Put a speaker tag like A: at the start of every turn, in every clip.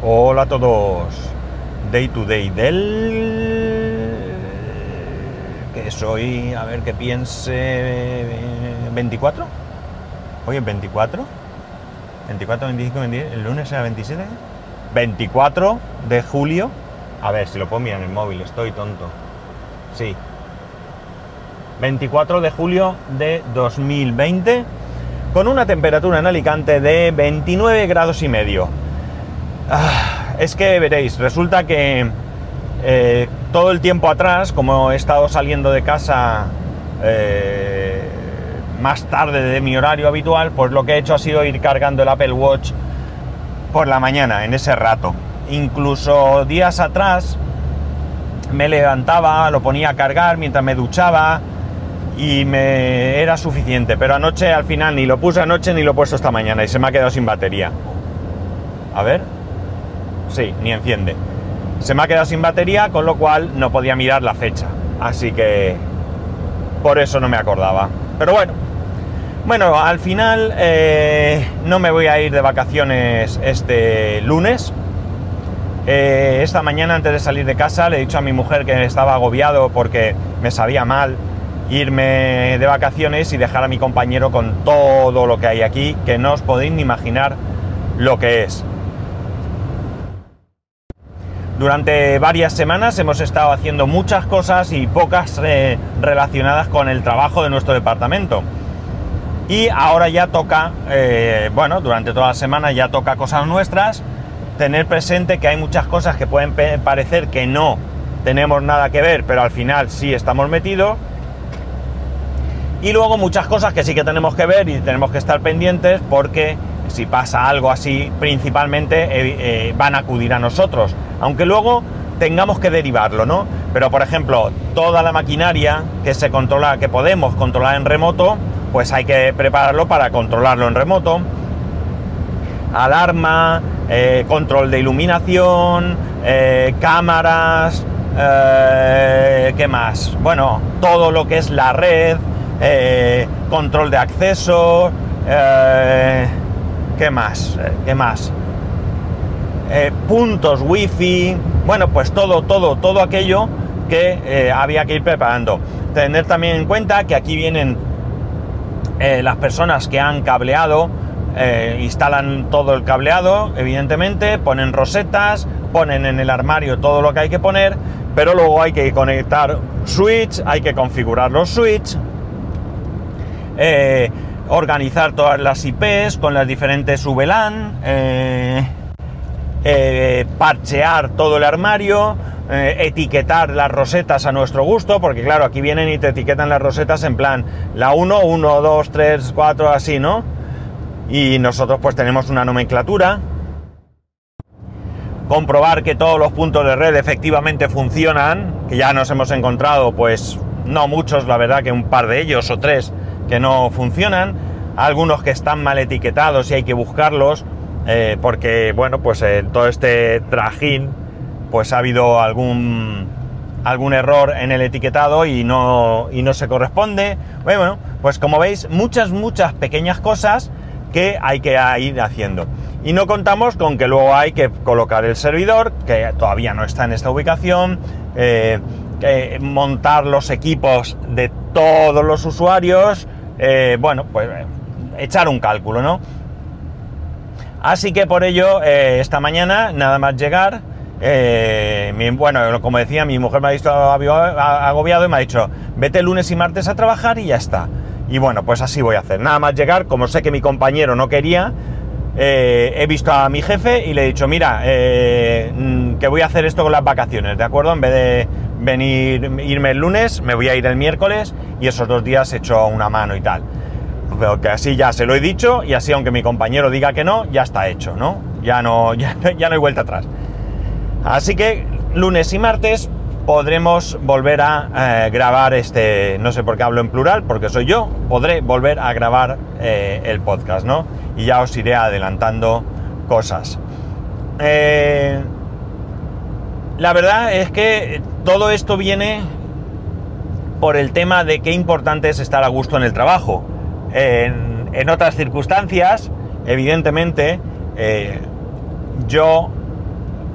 A: Hola a todos. Day to day del... Que soy, a ver que piense... 24. Hoy es 24. 24, 25, 26. El lunes era 27. 24 de julio. A ver si lo puedo mirar en el móvil, estoy tonto. Sí. 24 de julio de 2020 con una temperatura en Alicante de 29 grados y medio. Ah, es que veréis, resulta que eh, todo el tiempo atrás, como he estado saliendo de casa eh, más tarde de mi horario habitual, pues lo que he hecho ha sido ir cargando el Apple Watch por la mañana, en ese rato. Incluso días atrás me levantaba, lo ponía a cargar mientras me duchaba y me era suficiente, pero anoche al final ni lo puse anoche ni lo he puesto esta mañana y se me ha quedado sin batería. A ver, sí, ni enciende. Se me ha quedado sin batería, con lo cual no podía mirar la fecha. Así que por eso no me acordaba. Pero bueno, bueno, al final eh, no me voy a ir de vacaciones este lunes. Eh, esta mañana antes de salir de casa le he dicho a mi mujer que estaba agobiado porque me sabía mal irme de vacaciones y dejar a mi compañero con todo lo que hay aquí, que no os podéis ni imaginar lo que es. Durante varias semanas hemos estado haciendo muchas cosas y pocas eh, relacionadas con el trabajo de nuestro departamento. Y ahora ya toca, eh, bueno, durante toda la semana ya toca cosas nuestras, tener presente que hay muchas cosas que pueden parecer que no tenemos nada que ver, pero al final sí estamos metidos. Y luego muchas cosas que sí que tenemos que ver y tenemos que estar pendientes porque si pasa algo así, principalmente eh, eh, van a acudir a nosotros. Aunque luego tengamos que derivarlo, ¿no? Pero por ejemplo, toda la maquinaria que se controla, que podemos controlar en remoto, pues hay que prepararlo para controlarlo en remoto. Alarma, eh, control de iluminación, cámaras, ¿qué más? Bueno, todo lo que es la red, control de acceso, ¿Qué más? ¿Qué más? Eh, puntos wifi, bueno, pues todo, todo, todo aquello que eh, había que ir preparando. Tener también en cuenta que aquí vienen eh, las personas que han cableado, instalan todo el cableado, evidentemente, ponen rosetas, ponen en el armario todo lo que hay que poner, pero luego hay que conectar switch, hay que configurar los switch organizar todas las IPs con las diferentes VLAN, eh, eh, parchear todo el armario, eh, etiquetar las rosetas a nuestro gusto, porque claro, aquí vienen y te etiquetan las rosetas en plan la 1, 1, 2, 3, 4, así, ¿no? Y nosotros pues tenemos una nomenclatura. Comprobar que todos los puntos de red efectivamente funcionan, que ya nos hemos encontrado pues no muchos, la verdad que un par de ellos o tres que no funcionan, algunos que están mal etiquetados y hay que buscarlos, eh, porque bueno, pues en todo este trajín, pues ha habido algún algún error en el etiquetado y no, y no se corresponde. Bueno, pues como veis, muchas, muchas pequeñas cosas que hay que ir haciendo. Y no contamos con que luego hay que colocar el servidor, que todavía no está en esta ubicación, eh, montar los equipos de todos los usuarios, eh, bueno, pues eh, echar un cálculo, ¿no? Así que por ello, eh, esta mañana, nada más llegar, bueno, como decía, mi mujer me ha visto agobiado y me ha dicho, vete lunes y martes a trabajar y ya está. Y bueno, pues así voy a hacer. Nada más llegar, como sé que mi compañero no quería, he visto a mi jefe y le he dicho, mira, mm, que voy a hacer esto con las vacaciones, ¿de acuerdo? En vez de venir, irme el lunes, me voy a ir el miércoles y esos dos días echo una mano y tal. Que así ya se lo he dicho y así aunque mi compañero diga que no, ya está hecho, ¿no? Ya no, ya, no hay vuelta atrás. Así que lunes y martes podremos volver a eh, grabar este, no sé por qué hablo en plural, porque soy yo, podré volver a grabar eh, el podcast, ¿no? Y ya os iré adelantando cosas. Eh, la verdad es que todo esto viene por el tema de qué importante es estar a gusto en el trabajo. En, otras circunstancias, evidentemente, yo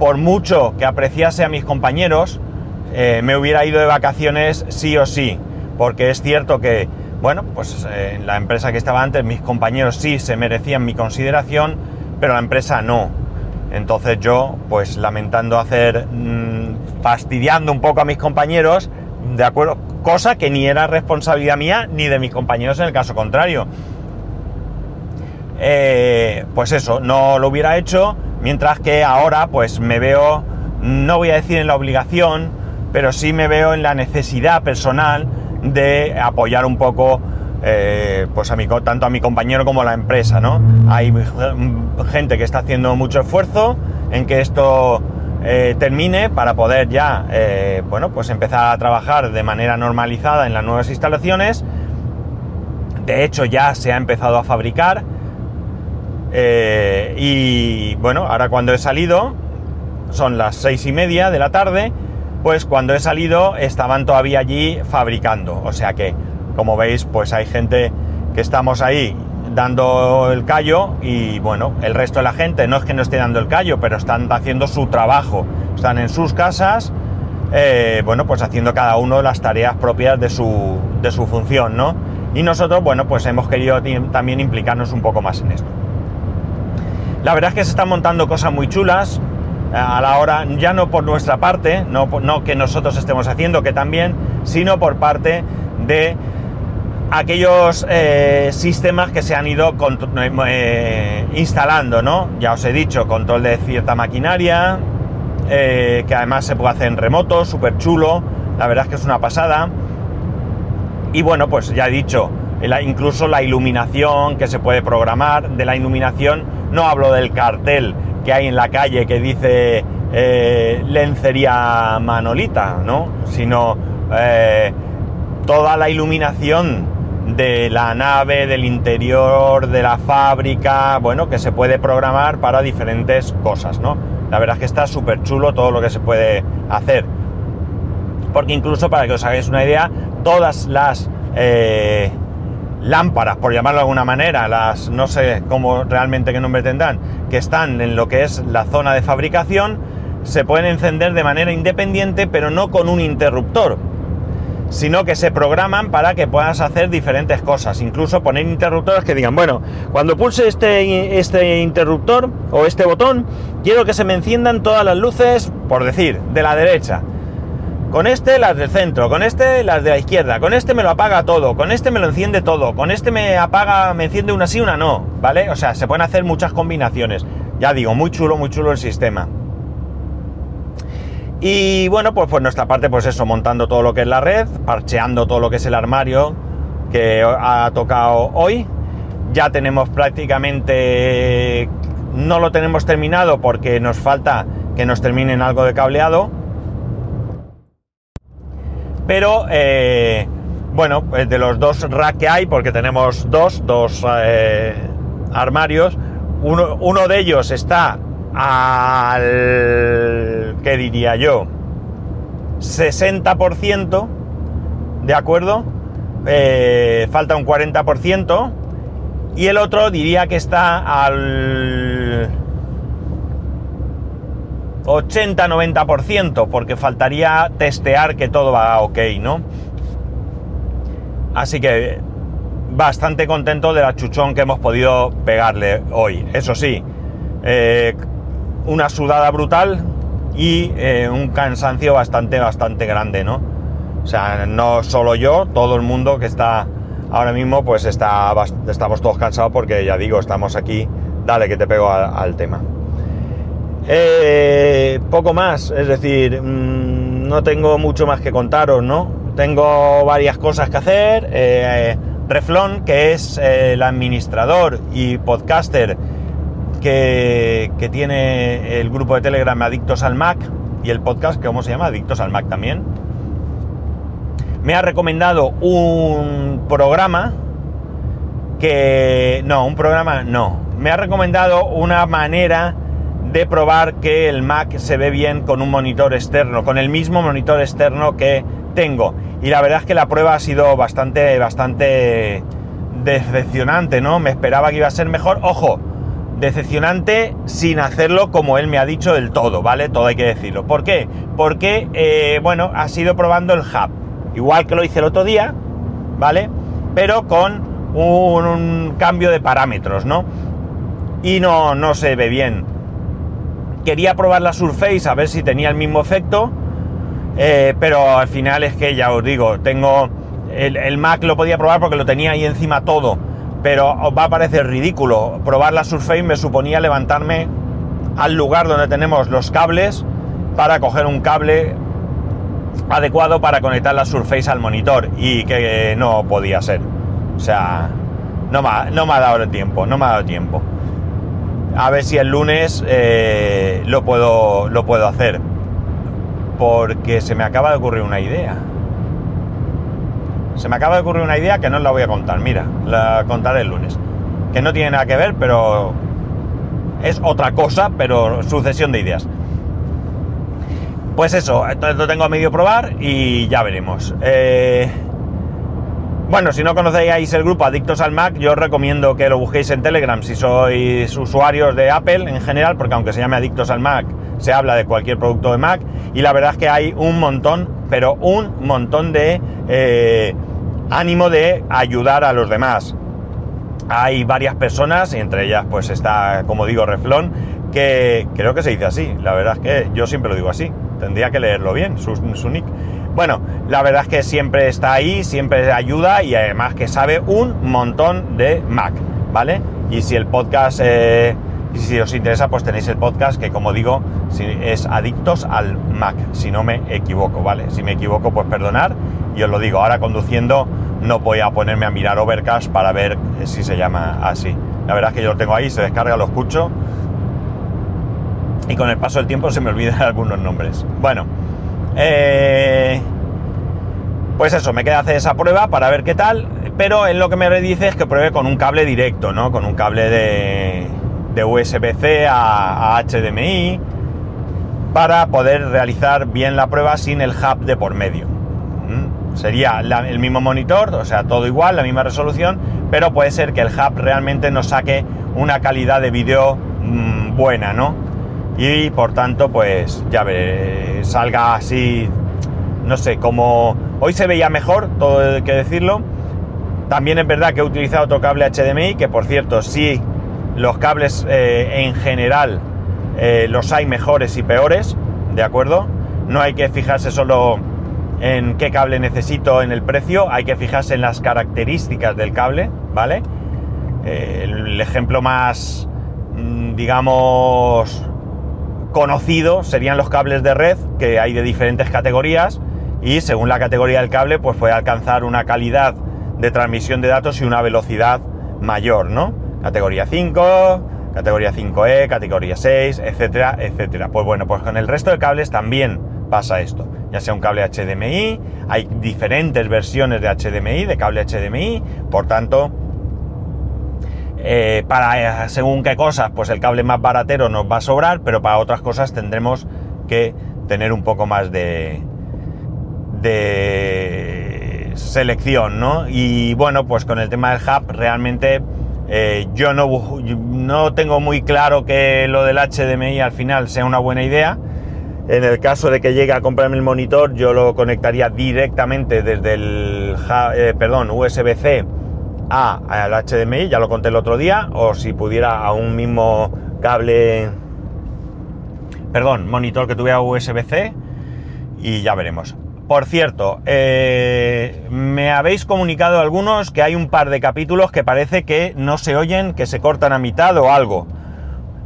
A: por mucho que apreciase a mis compañeros, eh, me hubiera ido de vacaciones sí o sí, porque es cierto que, bueno, pues eh, en la empresa que estaba antes, mis compañeros sí se merecían mi consideración, pero la empresa no. Entonces yo, pues lamentando hacer, mm, fastidiando un poco a mis compañeros, de acuerdo, cosa que ni era responsabilidad mía ni de mis compañeros en el caso contrario. Eh, pues eso, no lo hubiera hecho, mientras que ahora pues me veo, no voy a decir en la obligación, pero sí me veo en la necesidad personal de apoyar un poco eh, pues a mi, tanto a mi compañero como a la empresa, ¿no? Hay gente que está haciendo mucho esfuerzo en que esto eh, termine para poder ya, bueno, pues empezar a trabajar de manera normalizada en las nuevas instalaciones. De hecho, ya se ha empezado a fabricar. Eh, y bueno, ahora cuando he salido, son las seis y media de la tarde, pues cuando he salido estaban todavía allí fabricando. O sea que, como veis, pues hay gente que estamos ahí dando el callo y bueno, el resto de la gente no es que no esté dando el callo, pero están haciendo su trabajo. Están en sus casas, eh, bueno, pues haciendo cada uno las tareas propias de su, de su función, ¿no? Y nosotros, bueno, pues hemos querido también implicarnos un poco más en esto. La verdad es que se están montando cosas muy chulas a la hora, ya no por nuestra parte, no, que nosotros estemos haciendo, que también, sino por parte de aquellos eh, sistemas que se han ido eh, instalando, ¿no? Ya os he dicho, control de cierta maquinaria, que además se puede hacer en remoto, súper chulo, la verdad es que es una pasada. Y bueno, pues ya he dicho, incluso la iluminación que se puede programar, de la iluminación no hablo del cartel que hay en la calle que dice eh, lencería manolita, ¿no? Sino eh, toda la iluminación de la nave, del interior, de la fábrica, bueno, que se puede programar para diferentes cosas, ¿no? La verdad es que está súper chulo todo lo que se puede hacer. Porque incluso para que os hagáis una idea, todas las eh, lámparas, por llamarlo de alguna manera, las no sé cómo realmente qué nombre tendrán, que están en lo que es la zona de fabricación, se pueden encender de manera independiente, pero no con un interruptor, sino que se programan para que puedas hacer diferentes cosas, incluso poner interruptores que digan, bueno, cuando pulse este, este interruptor o este botón, quiero que se me enciendan todas las luces, por decir, de la derecha con este las del centro, con este las de la izquierda, con este me lo apaga todo, con este me lo enciende todo, con este me apaga, me enciende una sí, una no, ¿vale? O sea, se pueden hacer muchas combinaciones. Ya digo, muy chulo, muy chulo el sistema. Y bueno, pues por nuestra parte, pues eso, montando todo lo que es la red, parcheando todo lo que es el armario que ha tocado hoy. Ya tenemos prácticamente, no lo tenemos terminado porque nos falta que nos terminen algo de cableado pero eh, bueno, pues de los dos racks que hay, porque tenemos dos, dos eh, armarios, uno, de ellos está al, ¿qué diría yo? 60%, ¿de acuerdo? Eh, falta un 40%, y el otro diría que está al 80-90%, porque faltaría testear que todo va ok, ¿no? Así que bastante contento de la chuchón que hemos podido pegarle hoy. Eso sí, eh, una sudada brutal y eh, un cansancio bastante, bastante grande, ¿no? O sea, no solo yo, todo el mundo que está ahora mismo, pues está, estamos todos cansados porque ya digo, estamos aquí, dale que te pego al tema. Eh, poco más, es decir, mm, no tengo mucho más que contaros, ¿no? Tengo varias cosas que hacer. Eh, Reflon, que es eh, el administrador y podcaster que, que, tiene el grupo de Telegram Adictos al Mac y el podcast, ¿cómo se llama? Adictos al Mac también. Me ha recomendado un programa que... No, un programa no. Me ha recomendado una manera de probar que el Mac se ve bien con un monitor externo, con el mismo monitor externo que tengo. Y la verdad es que la prueba ha sido bastante, bastante decepcionante, ¿no? Me esperaba que iba a ser mejor. Ojo, decepcionante sin hacerlo como él me ha dicho del todo, ¿vale? Todo hay que decirlo. ¿Por qué? Porque, eh, bueno, ha sido probando el hub, igual que lo hice el otro día, ¿vale? Pero con un, cambio de parámetros, ¿no? Y no, no se ve bien. Quería probar la Surface a ver si tenía el mismo efecto, eh, pero al final es que ya os digo, tengo el, Mac lo podía probar porque lo tenía ahí encima todo pero os va a parecer ridículo. Probar la Surface me suponía levantarme al lugar donde tenemos los cables para coger un cable adecuado para conectar la Surface al monitor y que no podía ser. O sea, no me, no me ha dado el tiempo, no me ha dado tiempo. A ver si el lunes eh, lo, puedo, lo puedo hacer. Porque se me acaba de ocurrir una idea. Se me acaba de ocurrir una idea que no os la voy a contar, mira, la contaré el lunes. Que no tiene nada que ver, pero es otra cosa, pero sucesión de ideas. Pues eso, lo tengo a medio probar y ya veremos. Eh, bueno, si no conocéis el grupo Adictos al Mac, yo os recomiendo que lo busquéis en Telegram si sois usuarios de Apple en general, porque aunque se llame Adictos al Mac, se habla de cualquier producto de Mac. Y la verdad es que hay un montón, pero un montón de eh, ánimo de ayudar a los demás. Hay varias personas, y entre ellas pues está, como digo, Reflón, que creo que se dice así. La verdad es que yo siempre lo digo así. Tendría que leerlo bien, su, nick. Bueno, la verdad es que siempre está ahí, siempre ayuda y además que sabe un montón de Mac, ¿vale? Y si el podcast, eh, si os interesa, pues tenéis el podcast que como digo, es Adictos al Mac, si no me equivoco, ¿vale? Si me equivoco, pues perdonar y os lo digo, ahora conduciendo no voy a ponerme a mirar Overcast para ver si se llama así. La verdad es que yo lo tengo ahí, se descarga, lo escucho y con el paso del tiempo se me olvidan algunos nombres. Bueno, eh, pues eso, me queda hacer esa prueba para ver qué tal, pero en lo que me dice es que pruebe con un cable directo, ¿no? Con un cable de, USB-C a, HDMI para poder realizar bien la prueba sin el hub de por medio. Sería el mismo monitor, o sea, todo igual, la misma resolución, pero puede ser que el hub realmente nos saque una calidad de vídeo mm, buena, ¿no? Y por tanto, pues ya ve, salga así, no sé, como hoy se veía mejor, todo hay que decirlo. También es verdad que he utilizado otro cable HDMI, que por cierto, sí, los cables eh, en general eh, los hay mejores y peores, ¿de acuerdo? No hay que fijarse solo en qué cable necesito en el precio, hay que fijarse en las características del cable, ¿vale? Eh, el ejemplo más, mm, digamos, conocido serían los cables de red, que hay de diferentes categorías, y según la categoría del cable, pues puede alcanzar una calidad de transmisión de datos y una velocidad mayor, ¿no? Categoría 5, categoría 5E, categoría 6, etcétera, etcétera. Pues bueno, pues con el resto de cables también pasa esto ya sea un cable HDMI, hay diferentes versiones de HDMI, de cable HDMI, por tanto, eh, para según qué cosas, pues el cable más baratero nos va a sobrar, pero para otras cosas tendremos que tener un poco más de, de selección, ¿no? Y bueno, pues con el tema del hub realmente eh, yo no, no tengo muy claro que lo del HDMI al final sea una buena idea en el caso de que llegue a comprarme el monitor, yo lo conectaría directamente desde el eh, perdón, USB-C a, al HDMI, ya lo conté el otro día, o si pudiera a un mismo cable, perdón, monitor que tuviera USB-C, y ya veremos. Por cierto, eh, me habéis comunicado algunos que hay un par de capítulos que parece que no se oyen, que se cortan a mitad o algo.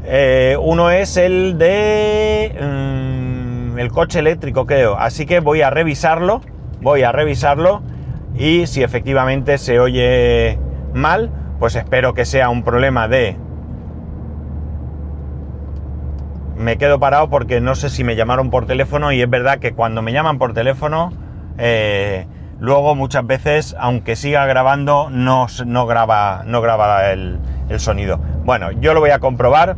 A: Eh, uno es el de... Mm, el coche eléctrico creo. Así que voy a revisarlo, voy a revisarlo y si efectivamente se oye mal, pues espero que sea un problema de... Me quedo parado porque no sé si me llamaron por teléfono y es verdad que cuando me llaman por teléfono, eh, luego muchas veces, aunque siga grabando, no, no graba, no graba el, el sonido. Bueno, yo lo voy a comprobar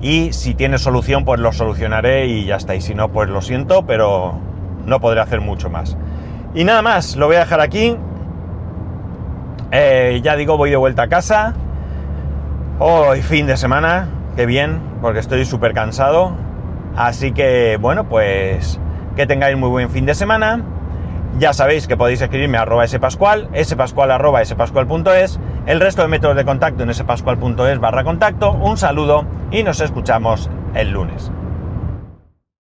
A: y si tiene solución pues lo solucionaré y ya está. Y si no pues lo siento, pero no podré hacer mucho más. Y nada más, lo voy a dejar aquí. Eh, ya digo, voy de vuelta a casa. Hoy fin de semana, qué bien, porque estoy súper cansado. Así que bueno, pues que tengáis muy buen fin de semana. Ya sabéis que podéis escribirme a arroba spascual, spascual arroba el resto de métodos de contacto en spascual.es barra contacto. Un saludo y nos escuchamos el lunes.